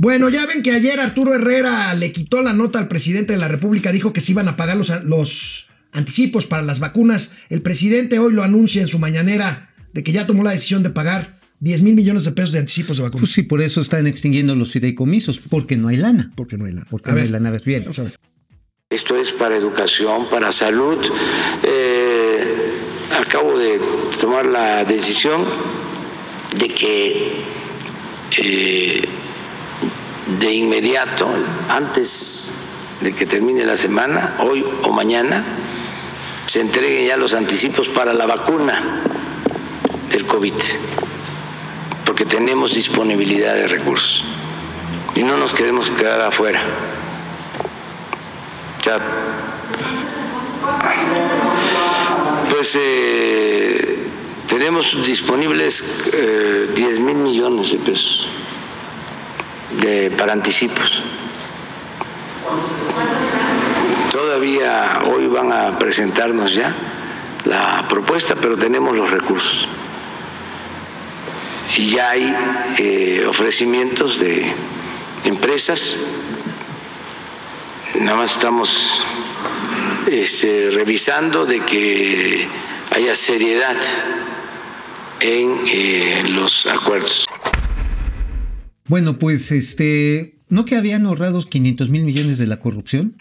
Bueno, ya ven que ayer Arturo Herrera le quitó la nota al presidente de la República, dijo que se iban a pagar los, los anticipos para las vacunas. El presidente hoy lo anuncia en su mañanera de que ya tomó la decisión de pagar 10 mil millones de pesos de anticipos de vacunas. Pues sí, por eso están extinguiendo los fideicomisos, porque no hay lana. Porque no hay lana. Porque no hay lana. Bien. Vamos a ver. Esto es para educación, para salud. Eh, acabo de tomar la decisión de que eh, de inmediato, antes de que termine la semana, hoy o mañana, se entreguen ya los anticipos para la vacuna del COVID, porque tenemos disponibilidad de recursos y no nos queremos quedar afuera. pues eh, tenemos disponibles 10 eh, mil millones de pesos de, para anticipos. Todavía hoy van a presentarnos ya la propuesta, pero tenemos los recursos. Y ya hay eh, ofrecimientos de empresas Nada más estamos este, revisando de que haya seriedad en eh, los acuerdos. Bueno, pues este, ¿no que habían ahorrado 500 mil millones de la corrupción?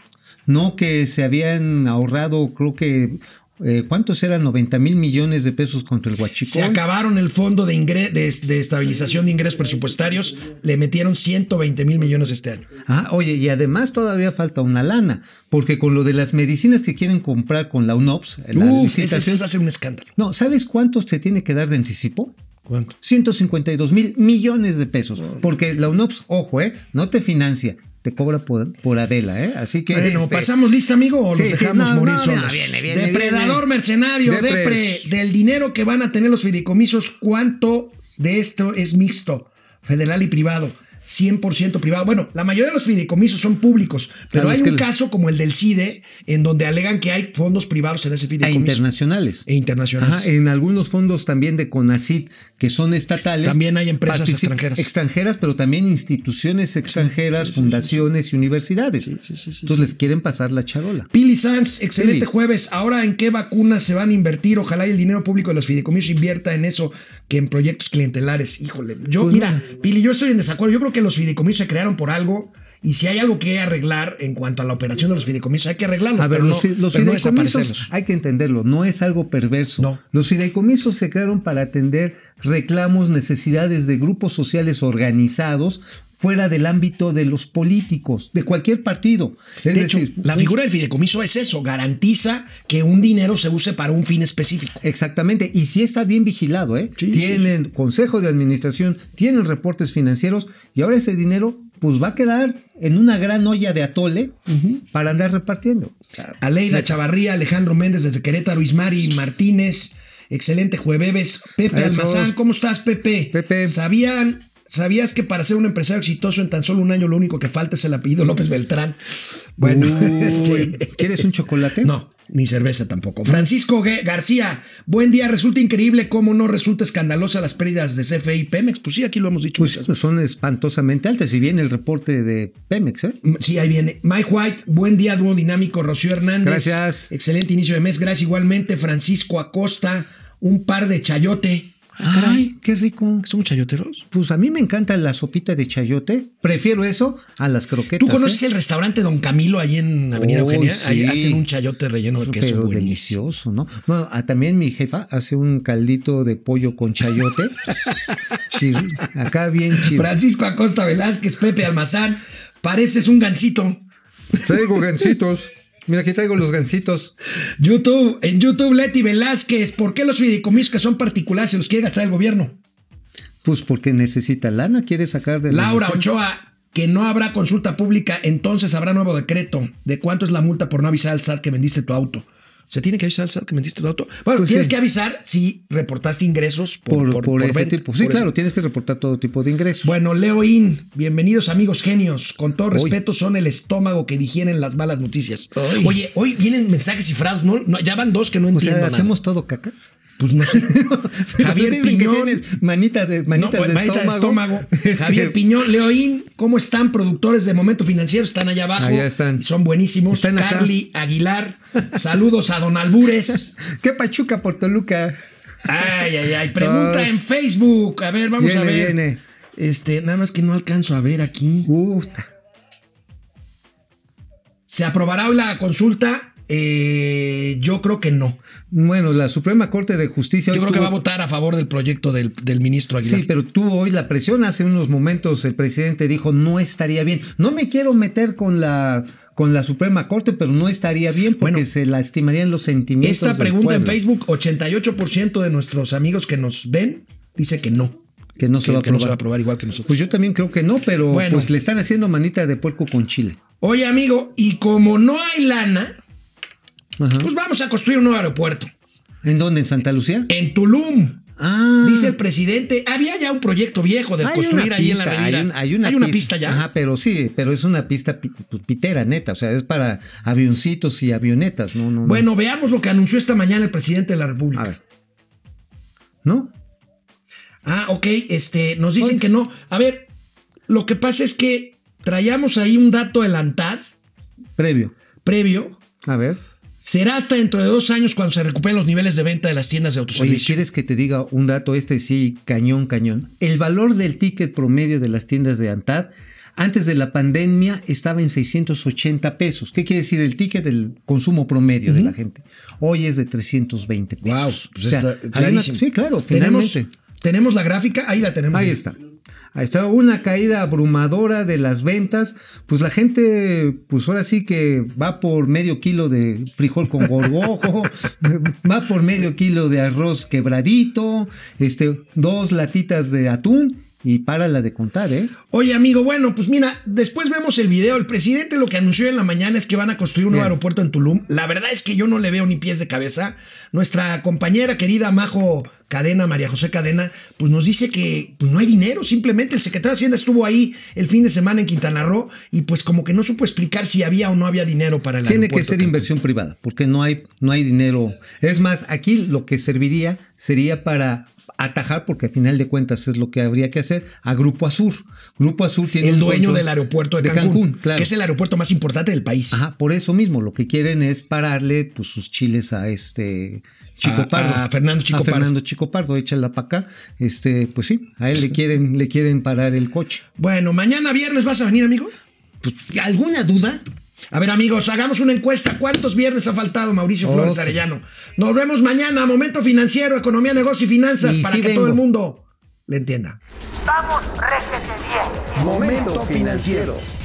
¿No que se habían ahorrado, creo que eh, ¿cuántos eran 90 mil millones de pesos contra el Huachicol? Se acabaron el fondo de, de, estabilización de ingresos presupuestarios, le metieron 120 mil millones este año. Ah, oye, y además todavía falta una lana, porque con lo de las medicinas que quieren comprar con la UNOPS, la licitación, va a ser un escándalo. No, ¿sabes cuánto se tiene que dar de anticipo? ¿Cuánto? 152 mil millones de pesos. Porque la UNOPS, ojo, eh, no te financia, te cobra por, Adela, ¿eh? Así que. Bueno, este, ¿pasamos lista, amigo? ¿O los dejamos morir solos? Depredador mercenario, depre, del dinero que van a tener los fideicomisos, ¿cuánto de esto es mixto, federal y privado? 100% privado. Bueno, la mayoría de los fideicomisos son públicos, pero hay un caso como el del CIDE en donde alegan que hay fondos privados en ese e fideicomiso. E internacionales. E internacionales. en algunos fondos también de CONACIT que son estatales. También hay empresas extranjeras. Extranjeras, pero también instituciones extranjeras, fundaciones y universidades. Entonces les quieren pasar la charola. Pili Sanz, excelente jueves. Ahora, ¿en qué vacunas se van a invertir? Ojalá y el dinero público de los fideicomisos invierta en eso que en proyectos clientelares. Híjole, yo, pues mira, Pili, yo estoy en desacuerdo. Yo creo que los fideicomisos se crearon por algo. Y si hay algo que arreglar en cuanto a la operación de los fideicomisos, hay que arreglarlo. A ver, los, fideicomisos hay que entenderlo, no es algo perverso. No. Los fideicomisos se crearon para atender reclamos, necesidades de grupos sociales organizados fuera del ámbito de los políticos, de cualquier partido. Es decir, la figura del fideicomiso es eso, garantiza que un dinero se use para un fin específico. Exactamente, y si está bien vigilado, ¿eh? tienen consejo de administración, tienen reportes financieros y ahora ese dinero pues va a quedar en una gran olla de atole para andar repartiendo. Aleida Chavarría, Alejandro Méndez desde Querétaro, Ismari Martínez, excelente jueves. Pepe Almazán, ¿cómo estás, Pepe? Pepe. ¿Sabían ¿Sabías que para ser un empresario exitoso en tan solo un año lo único que falta es el apellido López Beltrán? Bueno, este, ¿quieres un chocolate? No, ni cerveza tampoco. Francisco García, buen día. Resulta increíble cómo no resulta escandalosa las pérdidas de CFE y Pemex. Pues sí, aquí lo hemos dicho. Pues son espantosamente altas. Y viene el reporte de Pemex, ¿eh? Mm, sí, ahí viene. Mike White, buen día, dúo dinámico. Rocío Hernández. Gracias. Excelente inicio de mes. Gracias igualmente. Francisco Acosta, un par de chayote. Ah, Ay, qué rico. ¿Son chayoteros? Pues a mí me encanta la sopita de chayote. Prefiero eso a las croquetas. ¿Tú conoces ¿eh? el restaurante Don Camilo ahí en Avenida Eugenia? Ahí hacen un chayote relleno de queso. Pero delicioso, ¿no? Bueno, ah, también mi jefa hace un caldito de pollo con chayote. chido. Acá bien chido. Francisco Acosta Velázquez, Pepe Almazán. Pareces un gancito. Traigo gancitos. Mira, aquí traigo los gancitos. YouTube, en YouTube, Leti Velázquez, ¿por qué los fideicomisos que son particulares se los quiere gastar el gobierno? Pues porque necesita lana, quiere sacar de Laura Ochoa, que no habrá consulta pública, entonces habrá nuevo decreto de cuánto es la multa por no avisar al SAT que vendiste tu auto. ¿Se tiene que avisar al SAT que vendiste el auto? Bueno, pues tienes que avisar si reportaste ingresos por, por, ese tipo. Sí, claro, tienes que reportar todo tipo de ingresos. Bueno, Leo In, bienvenidos amigos genios. Con todo respeto, son el estómago que digieren las malas noticias. Oye, hoy vienen mensajes cifrados, ¿no? ya van dos que no entiendo. ¿hacemos todo caca? Pues no sé. Javier Piñón. Que tienes manita de, manitas de, manita estómago. de estómago. Javier Piñón, Leoín, ¿cómo están? Productores de Momento Financiero, están allá abajo. Allá están. Son buenísimos. Están Carly Aguilar, saludos a Don Albures. ¿Qué pachuca por Toluca? Ay, ay, ay. Pregunta en Facebook. A ver, vamos a ver. Viene. Este, nada más que no alcanzo a ver aquí. Uf. ¿Se aprobará hoy la consulta? Eh, yo creo que no. Bueno, la Suprema Corte de Justicia. Yo creo que va a votar a favor del proyecto del, ministro Aguilar. Sí, pero tuvo hoy la presión. Hace unos momentos el presidente dijo no estaría bien. No me quiero meter con la con la Suprema Corte, pero no estaría bien porque se lastimarían los sentimientos. Esta pregunta en Facebook, 88% de nuestros amigos que nos ven dice que no. Que no, se, va a aprobar igual que nosotros. Pues yo también creo que no, pero pues le están haciendo manita de puerco con Chile. Oye, amigo, y como no hay lana, pues vamos a construir un nuevo aeropuerto. ¿En dónde? ¿En Santa Lucía? En Tulum. Ah. Dice el presidente, había ya un proyecto viejo de construir ahí en la avenida. Hay, una, pista, ya. Ajá, pero sí, pero es una pista pues, pitera, neta. O sea, es para avioncitos y avionetas, ¿no? no, bueno, veamos lo que anunció esta mañana el presidente de la República. A ver. ¿No? Ah, ok, este, nos dicen que no. A ver, lo que pasa es que traíamos ahí un dato adelantado. Previo. Previo. A ver Será hasta dentro de dos años cuando se recuperen los niveles de venta de las tiendas de autoservicio. Oye, ¿quieres que te diga un dato este sí, cañón, cañón? El valor del ticket promedio de las tiendas de ANTAD antes de la pandemia estaba en 680 pesos. ¿Qué quiere decir el ticket del consumo promedio de la gente? Hoy es de 320 pesos. Wow, pues está sí, claro, finalmente. ¿Tenemos la gráfica, ahí la tenemos. Ahí está. Ahí está una caída abrumadora de las ventas. Pues la gente, pues ahora sí que va por medio kilo de frijol con gorgojo, va por medio kilo de arroz quebradito, este, dos latitas de atún y la de contar, ¿eh? Oye, amigo, bueno, pues mira, después vemos el video. El presidente lo que anunció en la mañana es que van a construir un nuevo aeropuerto en Tulum. La verdad es que yo no le veo ni pies de cabeza. Nuestra compañera querida Majo Cadena, María José Cadena, pues nos dice que pues no hay dinero. Simplemente el secretario de Hacienda estuvo ahí el fin de semana en Quintana Roo y pues como que no supo explicar si había o no había dinero para el Tiene que ser inversión privada, porque no hay, no hay dinero. Es más, aquí lo que serviría sería para atajar, porque al final de cuentas es lo que habría que hacer, a Grupo Azur. Grupo Azur tiene el dueño del aeropuerto de, Cancún, claro. que es el aeropuerto más importante del país. Ajá, por eso mismo, lo que quieren es pararle pues, sus chiles a este Chico Pardo. A Fernando Chico a Fernando Chico Pardo, échala para acá. Este, pues sí, a él le quieren, le quieren parar el coche. Bueno, mañana viernes vas a venir, amigo. Pues, ¿Alguna duda? A ver, amigos, hagamos una encuesta. ¿Cuántos viernes ha faltado Mauricio Flores Arellano? Nos vemos mañana. Momento financiero, economía, negocio y finanzas para que todo el mundo le entienda. Vamos, réjete bien. Momento financiero.